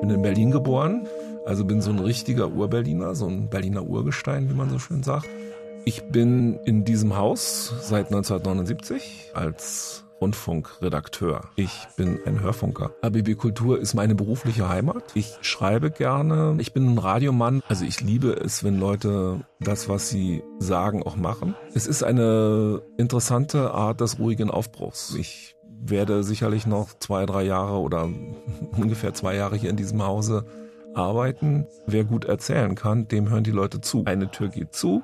bin in Berlin geboren, also bin so ein richtiger Urberliner, so ein Berliner Urgestein, wie man so schön sagt. Ich bin in diesem Haus seit 1979 als Rundfunkredakteur. Ich bin ein Hörfunker. ABB Kultur ist meine berufliche Heimat. Ich schreibe gerne. Ich bin ein Radiomann. Also ich liebe es, wenn Leute das, was sie sagen, auch machen. Es ist eine interessante Art des ruhigen Aufbruchs. Ich werde sicherlich noch zwei, drei Jahre oder ungefähr zwei Jahre hier in diesem Hause arbeiten. Wer gut erzählen kann, dem hören die Leute zu. Eine Tür geht zu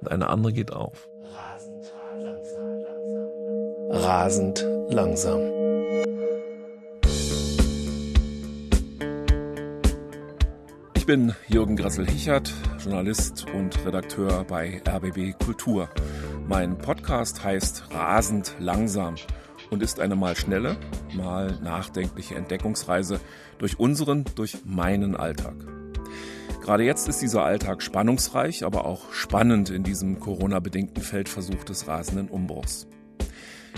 und eine andere geht auf. Rasend langsam. Ich bin Jürgen Grassel-Hichert, Journalist und Redakteur bei RBB Kultur. Mein Podcast heißt Rasend langsam und ist eine mal schnelle, mal nachdenkliche Entdeckungsreise durch unseren, durch meinen Alltag. Gerade jetzt ist dieser Alltag spannungsreich, aber auch spannend in diesem Corona-bedingten Feldversuch des rasenden Umbruchs.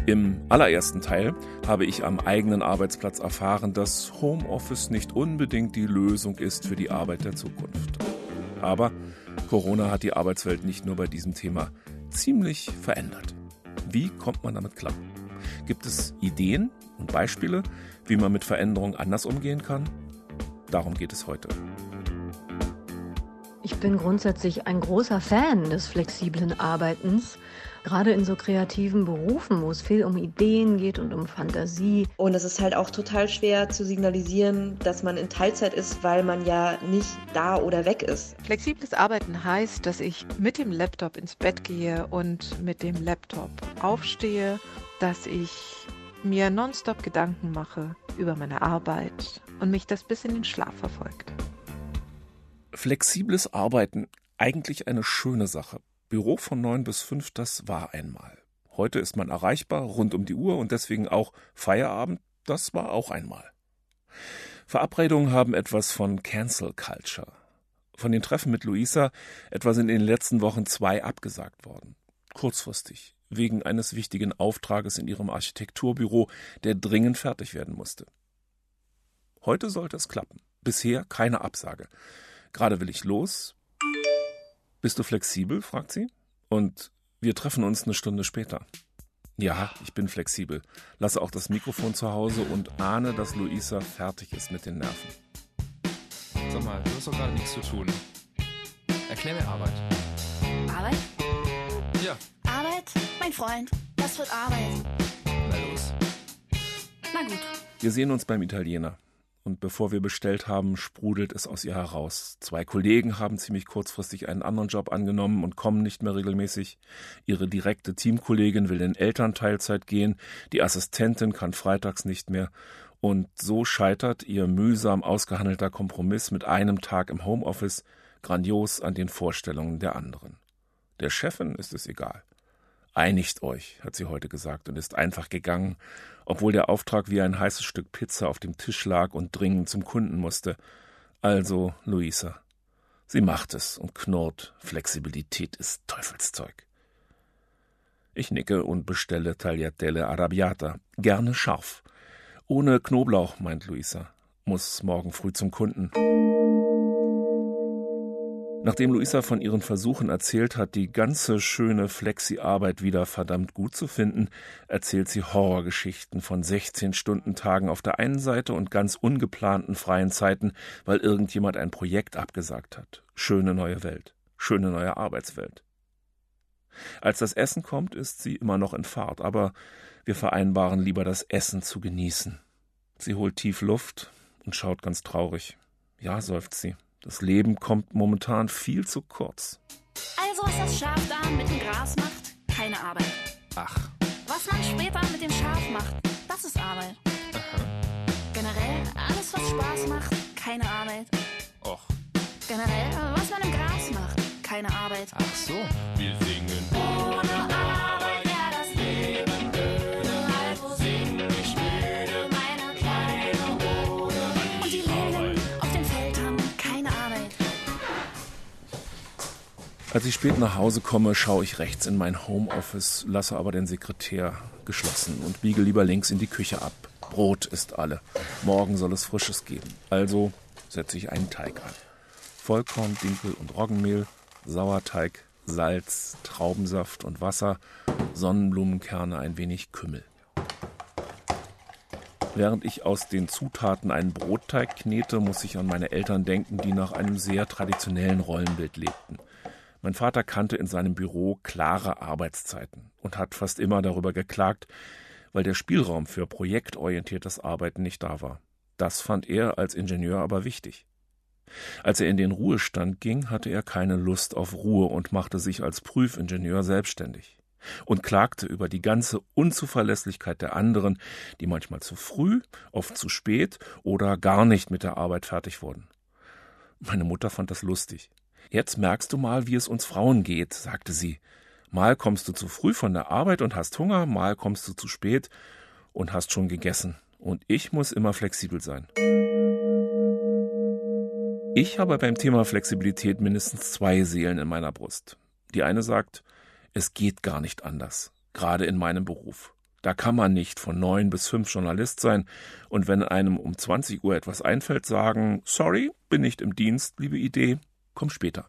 Im allerersten Teil habe ich am eigenen Arbeitsplatz erfahren, dass Homeoffice nicht unbedingt die Lösung ist für die Arbeit der Zukunft. Aber Corona hat die Arbeitswelt nicht nur bei diesem Thema ziemlich verändert. Wie kommt man damit klar? Gibt es Ideen und Beispiele, wie man mit Veränderungen anders umgehen kann? Darum geht es heute. Ich bin grundsätzlich ein großer Fan des flexiblen Arbeitens. Gerade in so kreativen Berufen, wo es viel um Ideen geht und um Fantasie. Und es ist halt auch total schwer zu signalisieren, dass man in Teilzeit ist, weil man ja nicht da oder weg ist. Flexibles Arbeiten heißt, dass ich mit dem Laptop ins Bett gehe und mit dem Laptop aufstehe dass ich mir nonstop Gedanken mache über meine Arbeit und mich das bis in den Schlaf verfolgt. Flexibles Arbeiten, eigentlich eine schöne Sache. Büro von neun bis fünf, das war einmal. Heute ist man erreichbar rund um die Uhr und deswegen auch Feierabend, das war auch einmal. Verabredungen haben etwas von Cancel Culture. Von den Treffen mit Luisa etwa sind in den letzten Wochen zwei abgesagt worden. Kurzfristig, wegen eines wichtigen Auftrages in ihrem Architekturbüro, der dringend fertig werden musste. Heute sollte es klappen. Bisher keine Absage. Gerade will ich los. Bist du flexibel? fragt sie. Und wir treffen uns eine Stunde später. Ja, ich bin flexibel. Lasse auch das Mikrofon zu Hause und ahne, dass Luisa fertig ist mit den Nerven. Sag mal, du hast doch gerade nichts zu tun. Erklär mir Arbeit. Arbeit? Ja? Mein Freund, das wird Arbeit. na los. Na gut. Wir sehen uns beim Italiener. Und bevor wir bestellt haben, sprudelt es aus ihr heraus. Zwei Kollegen haben ziemlich kurzfristig einen anderen Job angenommen und kommen nicht mehr regelmäßig. Ihre direkte Teamkollegin will in Elternteilzeit gehen. Die Assistentin kann freitags nicht mehr. Und so scheitert ihr mühsam ausgehandelter Kompromiss mit einem Tag im Homeoffice grandios an den Vorstellungen der anderen. Der Chefin ist es egal. Einigt euch, hat sie heute gesagt und ist einfach gegangen, obwohl der Auftrag wie ein heißes Stück Pizza auf dem Tisch lag und dringend zum Kunden musste. Also, Luisa. Sie macht es und knurrt, Flexibilität ist Teufelszeug. Ich nicke und bestelle Tagliatelle Arrabbiata, gerne scharf. Ohne Knoblauch, meint Luisa. Muss morgen früh zum Kunden. Nachdem Luisa von ihren Versuchen erzählt hat, die ganze schöne Flexi-Arbeit wieder verdammt gut zu finden, erzählt sie Horrorgeschichten von 16-Stunden-Tagen auf der einen Seite und ganz ungeplanten freien Zeiten, weil irgendjemand ein Projekt abgesagt hat. Schöne neue Welt. Schöne neue Arbeitswelt. Als das Essen kommt, ist sie immer noch in Fahrt, aber wir vereinbaren lieber das Essen zu genießen. Sie holt tief Luft und schaut ganz traurig. Ja, seufzt sie. Das Leben kommt momentan viel zu kurz. Also, was das Schaf da mit dem Gras macht, keine Arbeit. Ach, Was man später mit dem Schaf macht, das ist Arbeit. Generell, alles, was Spaß macht, keine Arbeit. och, Generell, was man im Gras macht, keine Arbeit. ach so. Wir singen. Ohne Als ich spät nach Hause komme, schaue ich rechts in mein Homeoffice, lasse aber den Sekretär geschlossen und biege lieber links in die Küche ab. Brot ist alle. Morgen soll es Frisches geben. Also setze ich einen Teig an. Vollkorn, Dinkel und Roggenmehl, Sauerteig, Salz, Traubensaft und Wasser, Sonnenblumenkerne, ein wenig Kümmel. Während ich aus den Zutaten einen Brotteig knete, muss ich an meine Eltern denken, die nach einem sehr traditionellen Rollenbild lebten. Mein Vater kannte in seinem Büro klare Arbeitszeiten und hat fast immer darüber geklagt, weil der Spielraum für projektorientiertes Arbeiten nicht da war. Das fand er als Ingenieur aber wichtig. Als er in den Ruhestand ging, hatte er keine Lust auf Ruhe und machte sich als Prüfingenieur selbstständig und klagte über die ganze Unzuverlässigkeit der anderen, die manchmal zu früh, oft zu spät oder gar nicht mit der Arbeit fertig wurden. Meine Mutter fand das lustig. Jetzt merkst du mal, wie es uns Frauen geht, sagte sie. Mal kommst du zu früh von der Arbeit und hast Hunger, mal kommst du zu spät und hast schon gegessen. Und ich muss immer flexibel sein. Ich habe beim Thema Flexibilität mindestens zwei Seelen in meiner Brust. Die eine sagt, es geht gar nicht anders, gerade in meinem Beruf. Da kann man nicht von neun bis fünf Journalist sein und wenn einem um 20 Uhr etwas einfällt, sagen, sorry, bin nicht im Dienst, liebe Idee, komm später.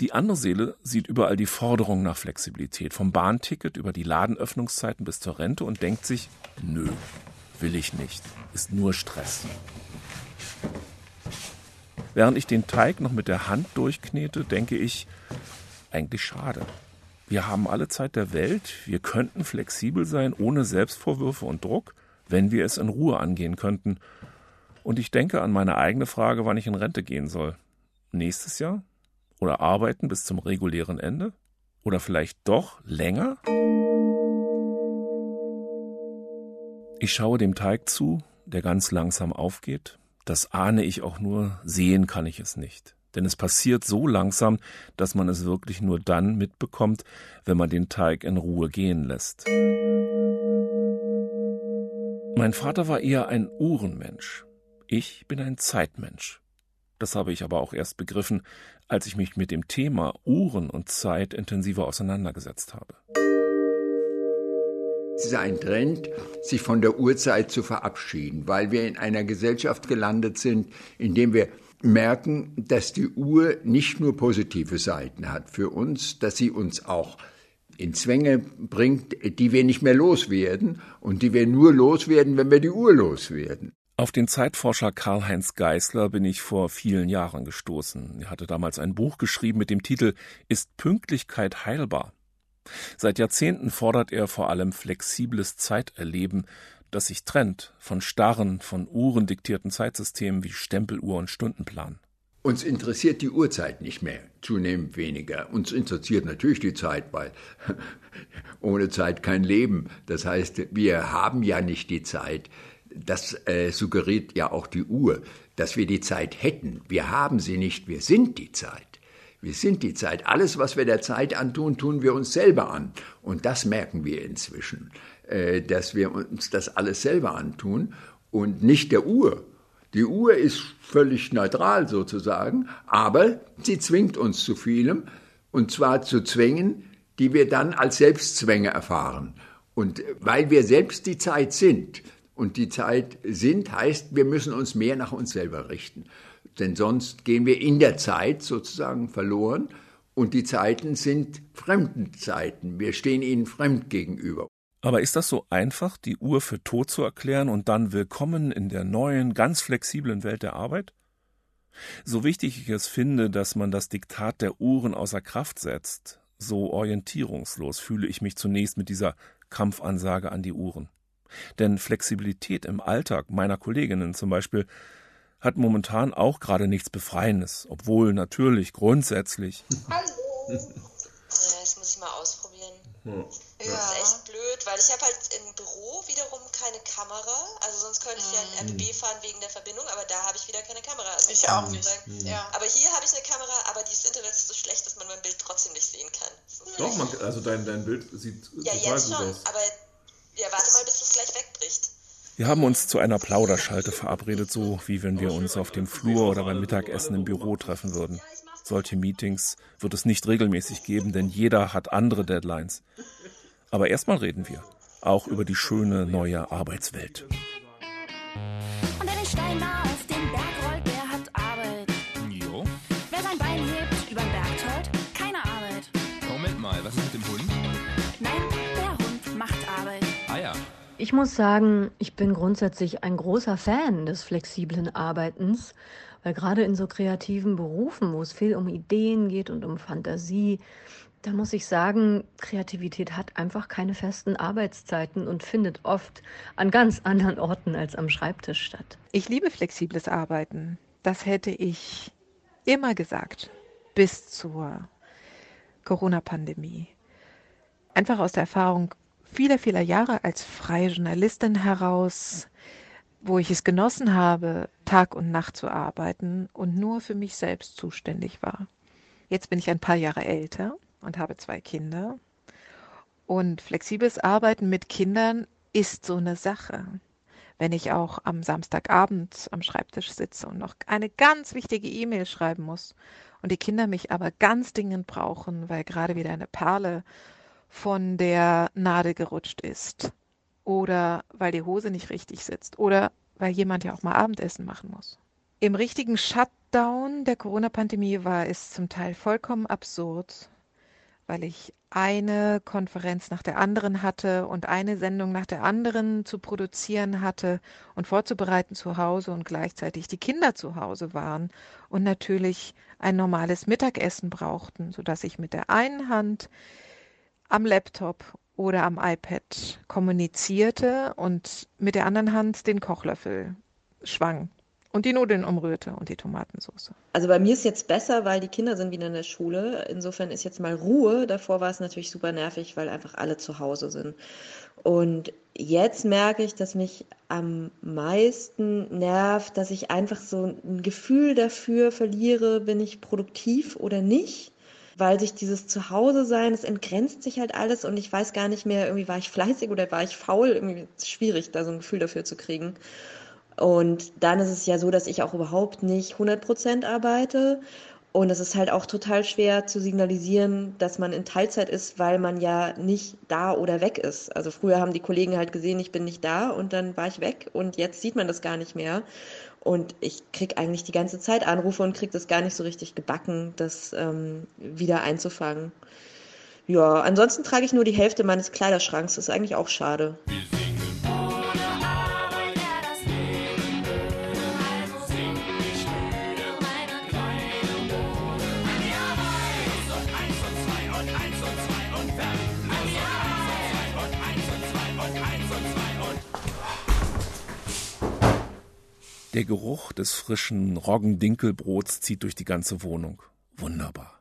Die andere Seele sieht überall die Forderung nach Flexibilität, vom Bahnticket über die Ladenöffnungszeiten bis zur Rente und denkt sich, nö, will ich nicht, ist nur Stress. Während ich den Teig noch mit der Hand durchknete, denke ich, eigentlich schade. Wir haben alle Zeit der Welt, wir könnten flexibel sein, ohne Selbstvorwürfe und Druck, wenn wir es in Ruhe angehen könnten. Und ich denke an meine eigene Frage, wann ich in Rente gehen soll. Nächstes Jahr? Oder arbeiten bis zum regulären Ende? Oder vielleicht doch länger? Ich schaue dem Teig zu, der ganz langsam aufgeht. Das ahne ich auch nur, sehen kann ich es nicht. Denn es passiert so langsam, dass man es wirklich nur dann mitbekommt, wenn man den Teig in Ruhe gehen lässt. Mein Vater war eher ein Uhrenmensch. Ich bin ein Zeitmensch. Das habe ich aber auch erst begriffen, als ich mich mit dem Thema Uhren und Zeit intensiver auseinandergesetzt habe. Es ist ein Trend, sich von der Uhrzeit zu verabschieden, weil wir in einer Gesellschaft gelandet sind, in dem wir merken, dass die Uhr nicht nur positive Seiten hat für uns, dass sie uns auch in Zwänge bringt, die wir nicht mehr loswerden und die wir nur loswerden, wenn wir die Uhr loswerden. Auf den Zeitforscher Karl-Heinz Geißler bin ich vor vielen Jahren gestoßen. Er hatte damals ein Buch geschrieben mit dem Titel Ist Pünktlichkeit heilbar? Seit Jahrzehnten fordert er vor allem flexibles Zeiterleben, das sich trennt von starren, von Uhren diktierten Zeitsystemen wie Stempeluhr und Stundenplan. Uns interessiert die Uhrzeit nicht mehr, zunehmend weniger. Uns interessiert natürlich die Zeit, weil ohne Zeit kein Leben. Das heißt, wir haben ja nicht die Zeit. Das äh, suggeriert ja auch die Uhr, dass wir die Zeit hätten. Wir haben sie nicht, wir sind die Zeit. Wir sind die Zeit. Alles, was wir der Zeit antun, tun wir uns selber an. Und das merken wir inzwischen, äh, dass wir uns das alles selber antun und nicht der Uhr. Die Uhr ist völlig neutral sozusagen, aber sie zwingt uns zu vielem, und zwar zu Zwängen, die wir dann als Selbstzwänge erfahren. Und weil wir selbst die Zeit sind, und die Zeit sind, heißt, wir müssen uns mehr nach uns selber richten. Denn sonst gehen wir in der Zeit sozusagen verloren und die Zeiten sind fremden Zeiten. Wir stehen ihnen fremd gegenüber. Aber ist das so einfach, die Uhr für tot zu erklären und dann willkommen in der neuen, ganz flexiblen Welt der Arbeit? So wichtig ich es finde, dass man das Diktat der Uhren außer Kraft setzt, so orientierungslos fühle ich mich zunächst mit dieser Kampfansage an die Uhren. Denn Flexibilität im Alltag meiner Kolleginnen zum Beispiel hat momentan auch gerade nichts Befreiendes, obwohl natürlich grundsätzlich. Hallo. Das muss ich mal ausprobieren. Hm. Ja. Das ist echt blöd, weil ich habe halt im Büro wiederum keine Kamera. Also sonst könnte ich ja in RBB fahren wegen der Verbindung, aber da habe ich wieder keine Kamera. Also Ich auch nicht. sagen, Mhm. Ja. Aber hier habe ich eine Kamera, aber das Internet ist so schlecht, dass man mein Bild trotzdem nicht sehen kann. Doch, man, also dein, dein Bild sieht ja, total jetzt gut schon, aus. aber ja, warte mal, bis es gleich wegbricht. Wir haben uns zu einer Plauderschalte verabredet, so wie wenn wir uns auf dem Flur oder beim Mittagessen im Büro treffen würden. Solche Meetings wird es nicht regelmäßig geben, denn jeder hat andere Deadlines. Aber erstmal reden wir. auch über die schöne neue Arbeitswelt. Und Ich muss sagen, ich bin grundsätzlich ein großer Fan des flexiblen Arbeitens, weil gerade in so kreativen Berufen, wo es viel um Ideen geht und um Fantasie, da muss ich sagen, Kreativität hat einfach keine festen Arbeitszeiten und findet oft an ganz anderen Orten als am Schreibtisch statt. Ich liebe flexibles Arbeiten. Das hätte ich immer gesagt, bis zur Corona-Pandemie. Einfach aus der Erfahrung vieler, vieler Jahre als freie Journalistin heraus, wo ich es genossen habe, Tag und Nacht zu arbeiten und nur für mich selbst zuständig war. Jetzt bin ich ein paar Jahre älter und habe zwei Kinder. Und flexibles Arbeiten mit Kindern ist so eine Sache. Wenn ich auch am Samstagabend am Schreibtisch sitze und noch eine ganz wichtige E-Mail schreiben muss und die Kinder mich aber ganz dringend brauchen, weil gerade wieder eine Perle von der Nadel gerutscht ist oder weil die Hose nicht richtig sitzt oder weil jemand ja auch mal Abendessen machen muss. Im richtigen Shutdown der Corona-Pandemie war es zum Teil vollkommen absurd, weil ich eine Konferenz nach der anderen hatte und eine Sendung nach der anderen zu produzieren hatte und vorzubereiten zu Hause und gleichzeitig die Kinder zu Hause waren und natürlich ein normales Mittagessen brauchten, sodass ich mit der einen Hand am Laptop oder am iPad kommunizierte und mit der anderen Hand den Kochlöffel schwang und die Nudeln umrührte und die Tomatensauce. Also bei mir ist jetzt besser, weil die Kinder sind wieder in der Schule. Insofern ist jetzt mal Ruhe. Davor war es natürlich super nervig, weil einfach alle zu Hause sind. Und jetzt merke ich, dass mich am meisten nervt, dass ich einfach so ein Gefühl dafür verliere, bin ich produktiv oder nicht. Weil sich dieses Zuhause sein, es entgrenzt sich halt alles und ich weiß gar nicht mehr, irgendwie war ich fleißig oder war ich faul. Irgendwie ist es schwierig, da so ein Gefühl dafür zu kriegen. Und dann ist es ja so, dass ich auch überhaupt nicht 100 Prozent arbeite. Und es ist halt auch total schwer zu signalisieren, dass man in Teilzeit ist, weil man ja nicht da oder weg ist. Also früher haben die Kollegen halt gesehen, ich bin nicht da und dann war ich weg und jetzt sieht man das gar nicht mehr. Und ich kriege eigentlich die ganze Zeit Anrufe und kriege das gar nicht so richtig gebacken, das ähm, wieder einzufangen. Ja, ansonsten trage ich nur die Hälfte meines Kleiderschranks. Das ist eigentlich auch schade. Der Geruch des frischen Roggendinkelbrots zieht durch die ganze Wohnung. Wunderbar.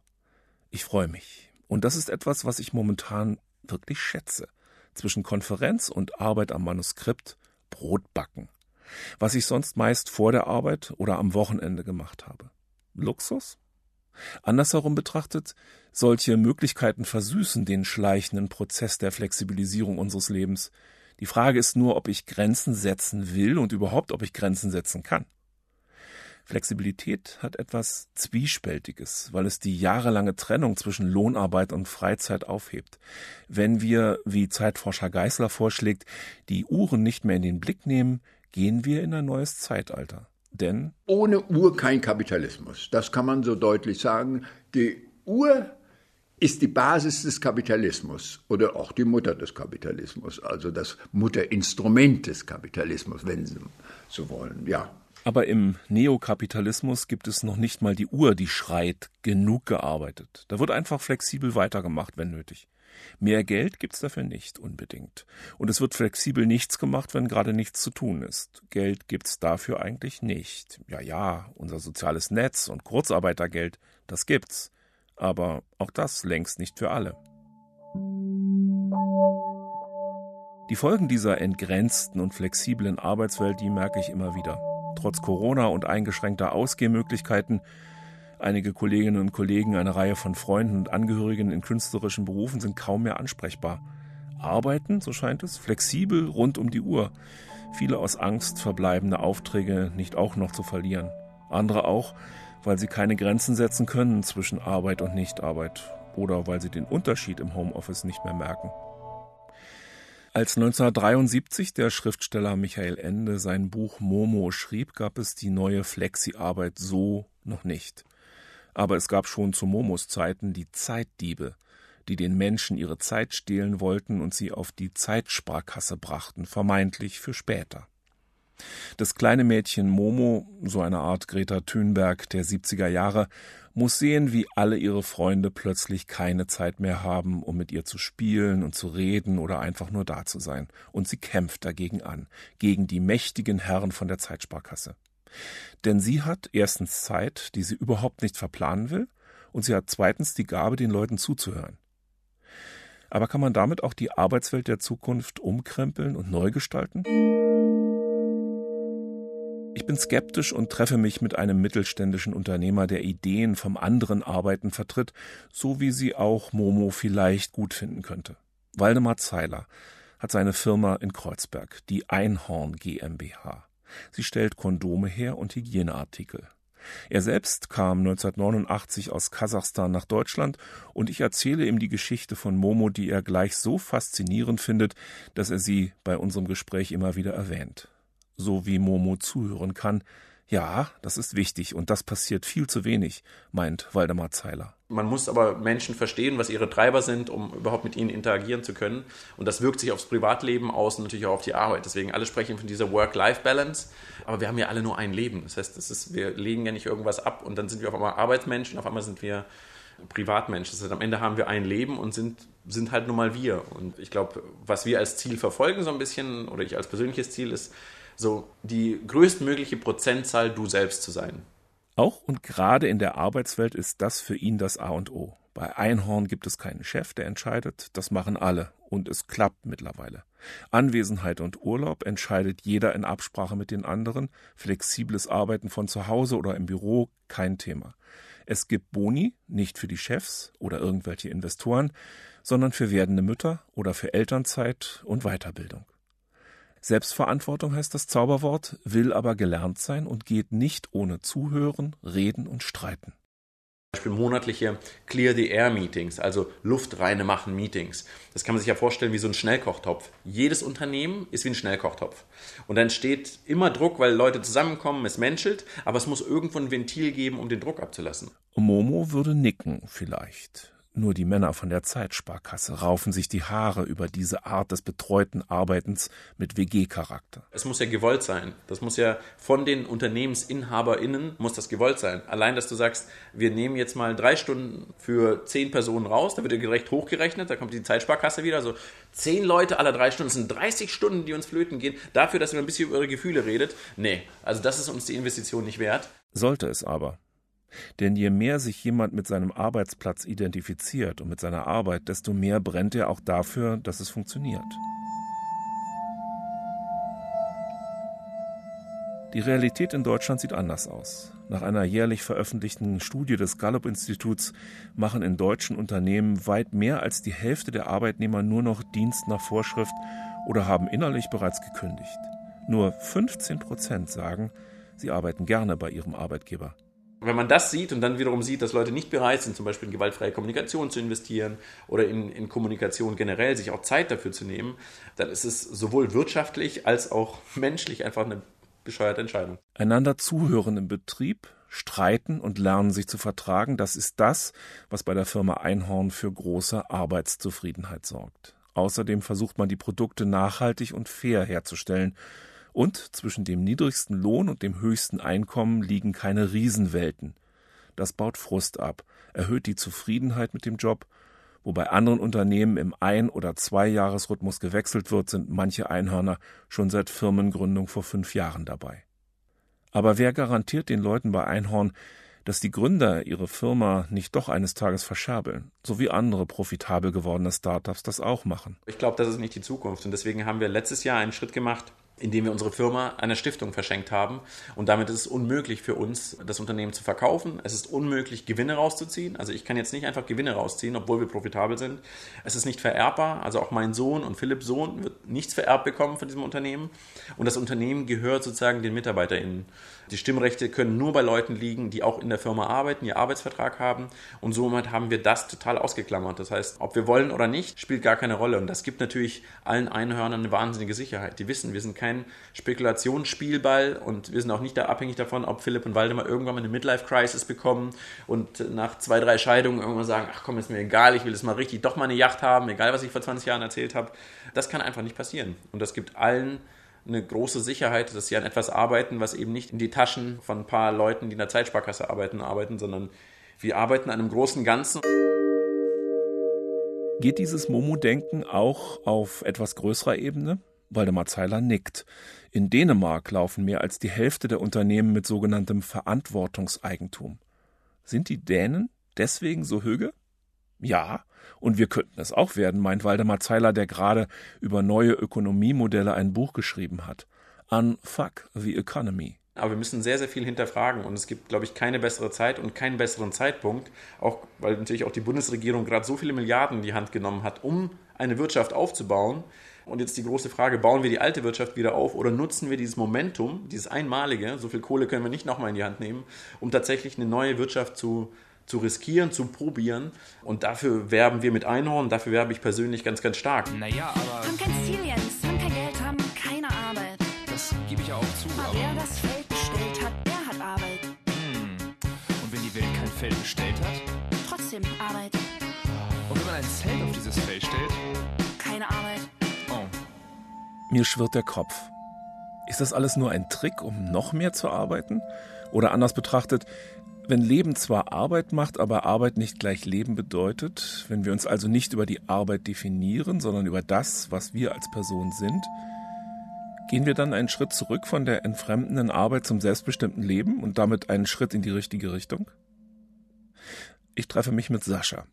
Ich freue mich. Und das ist etwas, was ich momentan wirklich schätze. Zwischen Konferenz und Arbeit am Manuskript Brot backen. Was ich sonst meist vor der Arbeit oder am Wochenende gemacht habe. Luxus? Andersherum betrachtet, solche Möglichkeiten versüßen den schleichenden Prozess der Flexibilisierung unseres Lebens, die Frage ist nur, ob ich Grenzen setzen will und überhaupt, ob ich Grenzen setzen kann. Flexibilität hat etwas Zwiespältiges, weil es die jahrelange Trennung zwischen Lohnarbeit und Freizeit aufhebt. Wenn wir, wie Zeitforscher Geisler vorschlägt, die Uhren nicht mehr in den Blick nehmen, gehen wir in ein neues Zeitalter. Denn ohne Uhr kein Kapitalismus. Das kann man so deutlich sagen. Die Uhr ist die Basis des Kapitalismus oder auch die Mutter des Kapitalismus, also das Mutterinstrument des Kapitalismus, wenn Sie so wollen, ja. Aber im Neokapitalismus gibt es noch nicht mal die Uhr, die schreit, genug gearbeitet. Da wird einfach flexibel weitergemacht, wenn nötig. Mehr Geld gibt's dafür nicht unbedingt. Und es wird flexibel nichts gemacht, wenn gerade nichts zu tun ist. Geld gibt's dafür eigentlich nicht. Ja, ja, unser soziales Netz und Kurzarbeitergeld, das gibt's aber auch das längst nicht für alle. Die Folgen dieser entgrenzten und flexiblen Arbeitswelt, die merke ich immer wieder. Trotz Corona und eingeschränkter Ausgehmöglichkeiten, einige Kolleginnen und Kollegen, eine Reihe von Freunden und Angehörigen in künstlerischen Berufen sind kaum mehr ansprechbar. Arbeiten, so scheint es, flexibel rund um die Uhr. Viele aus Angst, verbleibende Aufträge nicht auch noch zu verlieren. Andere auch, weil sie keine Grenzen setzen können zwischen Arbeit und Nichtarbeit oder weil sie den Unterschied im Homeoffice nicht mehr merken. Als 1973 der Schriftsteller Michael Ende sein Buch Momo schrieb, gab es die neue Flexi-Arbeit so noch nicht. Aber es gab schon zu Momos Zeiten die Zeitdiebe, die den Menschen ihre Zeit stehlen wollten und sie auf die Zeitsparkasse brachten, vermeintlich für später. Das kleine Mädchen Momo, so eine Art Greta Thunberg der 70er Jahre, muss sehen, wie alle ihre Freunde plötzlich keine Zeit mehr haben, um mit ihr zu spielen und zu reden oder einfach nur da zu sein. Und sie kämpft dagegen an, gegen die mächtigen Herren von der Zeitsparkasse. Denn sie hat erstens Zeit, die sie überhaupt nicht verplanen will, und sie hat zweitens die Gabe, den Leuten zuzuhören. Aber kann man damit auch die Arbeitswelt der Zukunft umkrempeln und neu gestalten? Ich bin skeptisch und treffe mich mit einem mittelständischen Unternehmer, der Ideen vom anderen Arbeiten vertritt, so wie sie auch Momo vielleicht gut finden könnte. Waldemar Zeiler hat seine Firma in Kreuzberg, die Einhorn GmbH. Sie stellt Kondome her und Hygieneartikel. Er selbst kam 1989 aus Kasachstan nach Deutschland und ich erzähle ihm die Geschichte von Momo, die er gleich so faszinierend findet, dass er sie bei unserem Gespräch immer wieder erwähnt so wie Momo zuhören kann. Ja, das ist wichtig und das passiert viel zu wenig, meint Waldemar Zeiler. Man muss aber Menschen verstehen, was ihre Treiber sind, um überhaupt mit ihnen interagieren zu können. Und das wirkt sich aufs Privatleben aus und natürlich auch auf die Arbeit. Deswegen alle sprechen von dieser Work-Life-Balance. Aber wir haben ja alle nur ein Leben. Das heißt, das ist, wir legen ja nicht irgendwas ab und dann sind wir auf einmal Arbeitsmenschen, auf einmal sind wir Privatmenschen. Das heißt, am Ende haben wir ein Leben und sind, sind halt nun mal wir. Und ich glaube, was wir als Ziel verfolgen so ein bisschen, oder ich als persönliches Ziel, ist, so die größtmögliche Prozentzahl du selbst zu sein. Auch und gerade in der Arbeitswelt ist das für ihn das A und O. Bei Einhorn gibt es keinen Chef, der entscheidet, das machen alle und es klappt mittlerweile. Anwesenheit und Urlaub entscheidet jeder in Absprache mit den anderen, flexibles Arbeiten von zu Hause oder im Büro kein Thema. Es gibt Boni, nicht für die Chefs oder irgendwelche Investoren, sondern für werdende Mütter oder für Elternzeit und Weiterbildung. Selbstverantwortung heißt das Zauberwort, will aber gelernt sein und geht nicht ohne Zuhören, Reden und Streiten. Beispiel monatliche Clear the Air Meetings, also luftreine machen Meetings. Das kann man sich ja vorstellen wie so ein Schnellkochtopf. Jedes Unternehmen ist wie ein Schnellkochtopf. Und dann steht immer Druck, weil Leute zusammenkommen, es menschelt, aber es muss irgendwo ein Ventil geben, um den Druck abzulassen. Momo würde nicken vielleicht. Nur die Männer von der Zeitsparkasse raufen sich die Haare über diese Art des betreuten Arbeitens mit WG-Charakter. Es muss ja gewollt sein. Das muss ja von den UnternehmensinhaberInnen muss das gewollt sein. Allein, dass du sagst, wir nehmen jetzt mal drei Stunden für zehn Personen raus, da wird ja gerecht hochgerechnet, da kommt die Zeitsparkasse wieder, so zehn Leute aller drei Stunden, das sind 30 Stunden, die uns flöten gehen, dafür, dass ihr ein bisschen über eure Gefühle redet. Nee, also das ist uns die Investition nicht wert. Sollte es aber. Denn je mehr sich jemand mit seinem Arbeitsplatz identifiziert und mit seiner Arbeit, desto mehr brennt er auch dafür, dass es funktioniert. Die Realität in Deutschland sieht anders aus. Nach einer jährlich veröffentlichten Studie des Gallup-Instituts machen in deutschen Unternehmen weit mehr als die Hälfte der Arbeitnehmer nur noch Dienst nach Vorschrift oder haben innerlich bereits gekündigt. Nur 15 Prozent sagen, sie arbeiten gerne bei ihrem Arbeitgeber. Wenn man das sieht und dann wiederum sieht, dass Leute nicht bereit sind, zum Beispiel in gewaltfreie Kommunikation zu investieren oder in, in Kommunikation generell, sich auch Zeit dafür zu nehmen, dann ist es sowohl wirtschaftlich als auch menschlich einfach eine bescheuerte Entscheidung. Einander zuhören im Betrieb, streiten und lernen sich zu vertragen, das ist das, was bei der Firma Einhorn für große Arbeitszufriedenheit sorgt. Außerdem versucht man die Produkte nachhaltig und fair herzustellen und zwischen dem niedrigsten Lohn und dem höchsten Einkommen liegen keine Riesenwelten. Das baut Frust ab, erhöht die Zufriedenheit mit dem Job. Wo bei anderen Unternehmen im Ein- oder Zweijahresrhythmus gewechselt wird, sind manche Einhörner schon seit Firmengründung vor fünf Jahren dabei. Aber wer garantiert den Leuten bei Einhorn, dass die Gründer ihre Firma nicht doch eines Tages verscherbeln, so wie andere profitabel gewordene Startups das auch machen? Ich glaube, das ist nicht die Zukunft und deswegen haben wir letztes Jahr einen Schritt gemacht, indem wir unsere Firma einer Stiftung verschenkt haben. Und damit ist es unmöglich für uns, das Unternehmen zu verkaufen. Es ist unmöglich, Gewinne rauszuziehen. Also ich kann jetzt nicht einfach Gewinne rausziehen, obwohl wir profitabel sind. Es ist nicht vererbbar. Also auch mein Sohn und Philipps Sohn wird nichts vererbt bekommen von diesem Unternehmen. Und das Unternehmen gehört sozusagen den MitarbeiterInnen. Die Stimmrechte können nur bei Leuten liegen, die auch in der Firma arbeiten, die Arbeitsvertrag haben. Und somit haben wir das total ausgeklammert. Das heißt, ob wir wollen oder nicht, spielt gar keine Rolle. Und das gibt natürlich allen Einhörnern eine wahnsinnige Sicherheit. Die wissen, wir sind kein Spekulationsspielball und wir sind auch nicht da abhängig davon, ob Philipp und Waldemar irgendwann mal eine Midlife-Crisis bekommen und nach zwei, drei Scheidungen irgendwann sagen, ach komm, ist mir egal, ich will jetzt mal richtig doch mal eine Yacht haben, egal was ich vor 20 Jahren erzählt habe. Das kann einfach nicht passieren. Und das gibt allen eine große Sicherheit, dass sie an etwas arbeiten, was eben nicht in die Taschen von ein paar Leuten, die in der Zeitsparkasse arbeiten, arbeiten, sondern wir arbeiten an einem großen Ganzen. Geht dieses Momo-Denken auch auf etwas größerer Ebene? Waldemar Zeiler nickt. In Dänemark laufen mehr als die Hälfte der Unternehmen mit sogenanntem Verantwortungseigentum. Sind die Dänen deswegen so höge? Ja, und wir könnten es auch werden, meint Waldemar Zeiler, der gerade über neue Ökonomiemodelle ein Buch geschrieben hat. Unfuck the Economy. Aber wir müssen sehr, sehr viel hinterfragen und es gibt, glaube ich, keine bessere Zeit und keinen besseren Zeitpunkt, auch weil natürlich auch die Bundesregierung gerade so viele Milliarden in die Hand genommen hat, um eine Wirtschaft aufzubauen. Und jetzt die große Frage, bauen wir die alte Wirtschaft wieder auf oder nutzen wir dieses Momentum, dieses einmalige, so viel Kohle können wir nicht nochmal in die Hand nehmen, um tatsächlich eine neue Wirtschaft zu, zu riskieren, zu probieren. Und dafür werben wir mit Einhorn, dafür werbe ich persönlich ganz, ganz stark. Naja, aber Haben kein Ziel, Jens, haben kein Geld, haben keine Arbeit. das gebe ich ja auch zu. Aber Aber, wer das Feld bestellt hat, der hat Arbeit. hm. Und wenn die Welt kein Feld bestellt hat? Trotzdem Arbeit. Und wenn man ein Zelt auf dieses Feld stellt? Keine Arbeit. Oh. Mir schwirrt der Kopf. Ist das alles nur ein Trick, um noch mehr zu arbeiten? Oder anders betrachtet, wenn Leben zwar Arbeit macht, aber Arbeit nicht gleich Leben bedeutet, wenn wir uns also nicht über die Arbeit definieren, sondern über das, was wir als Person sind, gehen wir dann einen Schritt zurück von der entfremdenden Arbeit zum selbstbestimmten Leben und damit einen Schritt in die richtige Richtung? Ich treffe mich mit Sascha.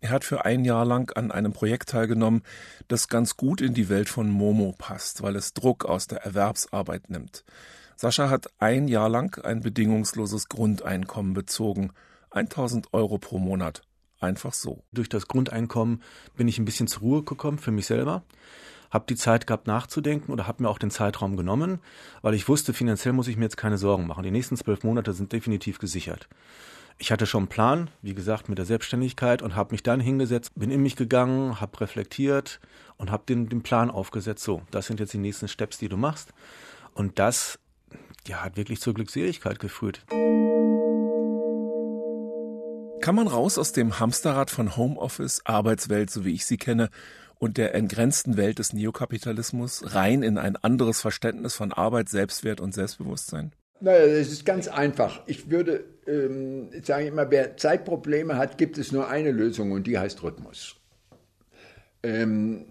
Er hat für ein Jahr lang an einem Projekt teilgenommen, das ganz gut in die Welt von Momo passt, weil es Druck aus der Erwerbsarbeit nimmt. Sascha hat ein Jahr lang ein bedingungsloses Grundeinkommen bezogen. 1000 Euro pro Monat. Einfach so. Durch das Grundeinkommen bin ich ein bisschen zur Ruhe gekommen für mich selber. Hab die Zeit gehabt nachzudenken oder habe mir auch den Zeitraum genommen, weil ich wusste, finanziell muss ich mir jetzt keine Sorgen machen. Die nächsten zwölf Monate sind definitiv gesichert. Ich hatte schon einen Plan, wie gesagt, mit der Selbstständigkeit und habe mich dann hingesetzt, bin in mich gegangen, habe reflektiert und habe den, den Plan aufgesetzt. So, das sind jetzt die nächsten Steps, die du machst. Und das ja, hat wirklich zur Glückseligkeit geführt. Kann man raus aus dem Hamsterrad von Homeoffice, Arbeitswelt, so wie ich sie kenne, und der entgrenzten Welt des Neokapitalismus rein in ein anderes Verständnis von Arbeit, Selbstwert und Selbstbewusstsein? Naja, es ist ganz einfach. Ich würde ähm, sagen immer, wer Zeitprobleme hat, gibt es nur eine Lösung und die heißt Rhythmus. Ähm,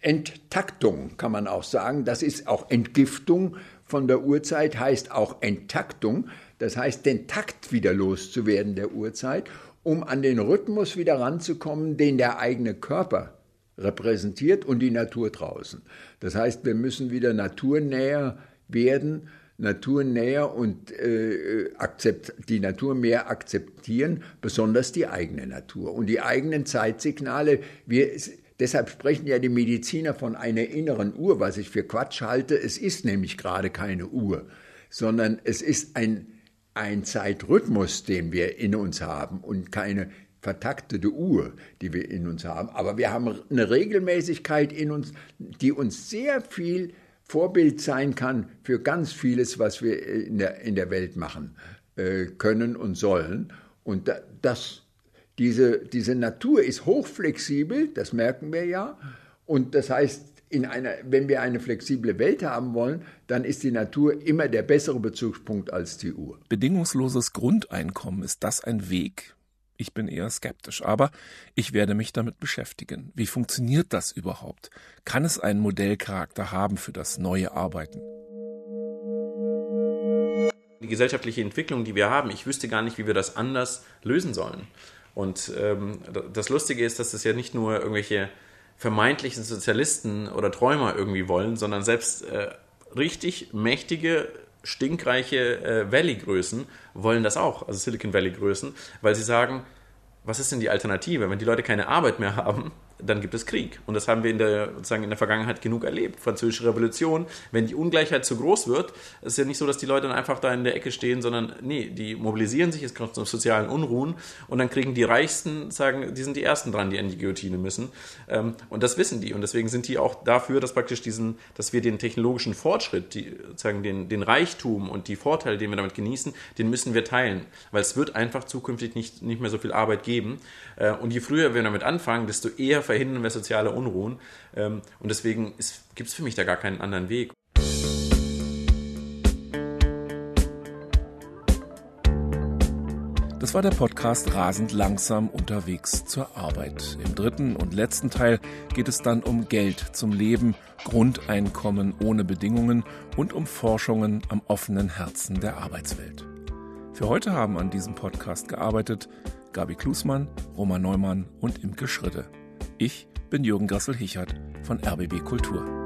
Enttaktung kann man auch sagen. Das ist auch Entgiftung von der Uhrzeit, heißt auch Enttaktung. Das heißt, den Takt wieder loszuwerden der Uhrzeit, um an den Rhythmus wieder ranzukommen, den der eigene Körper repräsentiert und die Natur draußen. Das heißt, wir müssen wieder naturnäher werden, naturnäher und äh, akzept, die Natur mehr akzeptieren, besonders die eigene Natur. Und die eigenen Zeitsignale, wir, deshalb sprechen ja die Mediziner von einer inneren Uhr, was ich für Quatsch halte. Es ist nämlich gerade keine Uhr, sondern es ist ein, ein Zeitrhythmus, den wir in uns haben und keine vertaktete Uhr, die wir in uns haben. Aber wir haben eine Regelmäßigkeit in uns, die uns sehr viel Vorbild sein kann für ganz vieles, was wir in der, in der Welt machen äh, können und sollen. Und da, das, diese, diese Natur ist hochflexibel, das merken wir ja. Und das heißt, in einer, wenn wir eine flexible Welt haben wollen, dann ist die Natur immer der bessere Bezugspunkt als die Uhr. Bedingungsloses Grundeinkommen, ist das ein Weg? Ich bin eher skeptisch, aber ich werde mich damit beschäftigen. Wie funktioniert das überhaupt? Kann es einen Modellcharakter haben für das neue Arbeiten? Die gesellschaftliche Entwicklung, die wir haben, ich wüsste gar nicht, wie wir das anders lösen sollen. Und ähm, das Lustige ist, dass es ja nicht nur irgendwelche vermeintlichen Sozialisten oder Träumer irgendwie wollen, sondern selbst äh, richtig mächtige, stinkreiche äh, Valley-Größen wollen das auch, also Silicon Valley-Größen, weil sie sagen, was ist denn die Alternative? Wenn die Leute keine Arbeit mehr haben, dann gibt es Krieg. Und das haben wir in der, sozusagen in der Vergangenheit genug erlebt. Französische Revolution, wenn die Ungleichheit zu groß wird, ist ja nicht so, dass die Leute dann einfach da in der Ecke stehen, sondern nee, die mobilisieren sich, es kommt zu sozialen Unruhen und dann kriegen die Reichsten, sagen, die sind die Ersten dran, die an die Guillotine müssen. Ähm, und das wissen die. Und deswegen sind die auch dafür, dass praktisch diesen, dass wir den technologischen Fortschritt, die, sozusagen den, den Reichtum und die Vorteile, den wir damit genießen, den müssen wir teilen. Weil es wird einfach zukünftig nicht, nicht mehr so viel Arbeit geben. Äh, Und je früher wir damit anfangen, desto eher verhindern wir soziale Unruhen. Ähm, Und deswegen gibt es für mich da gar keinen anderen Weg. Das war der Podcast Rasend langsam unterwegs zur Arbeit. Im dritten und letzten Teil geht es dann um Geld zum Leben, Grundeinkommen ohne Bedingungen und um Forschungen am offenen Herzen der Arbeitswelt. Für heute haben an diesem Podcast gearbeitet Gabi Klusmann, Roman Neumann und Imke Schridde. Ich bin Jürgen Grassel-Hichert von RBB Kultur.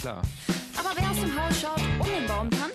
Klar. Aber wer aus dem Haus schaut und den Baum Arbeit.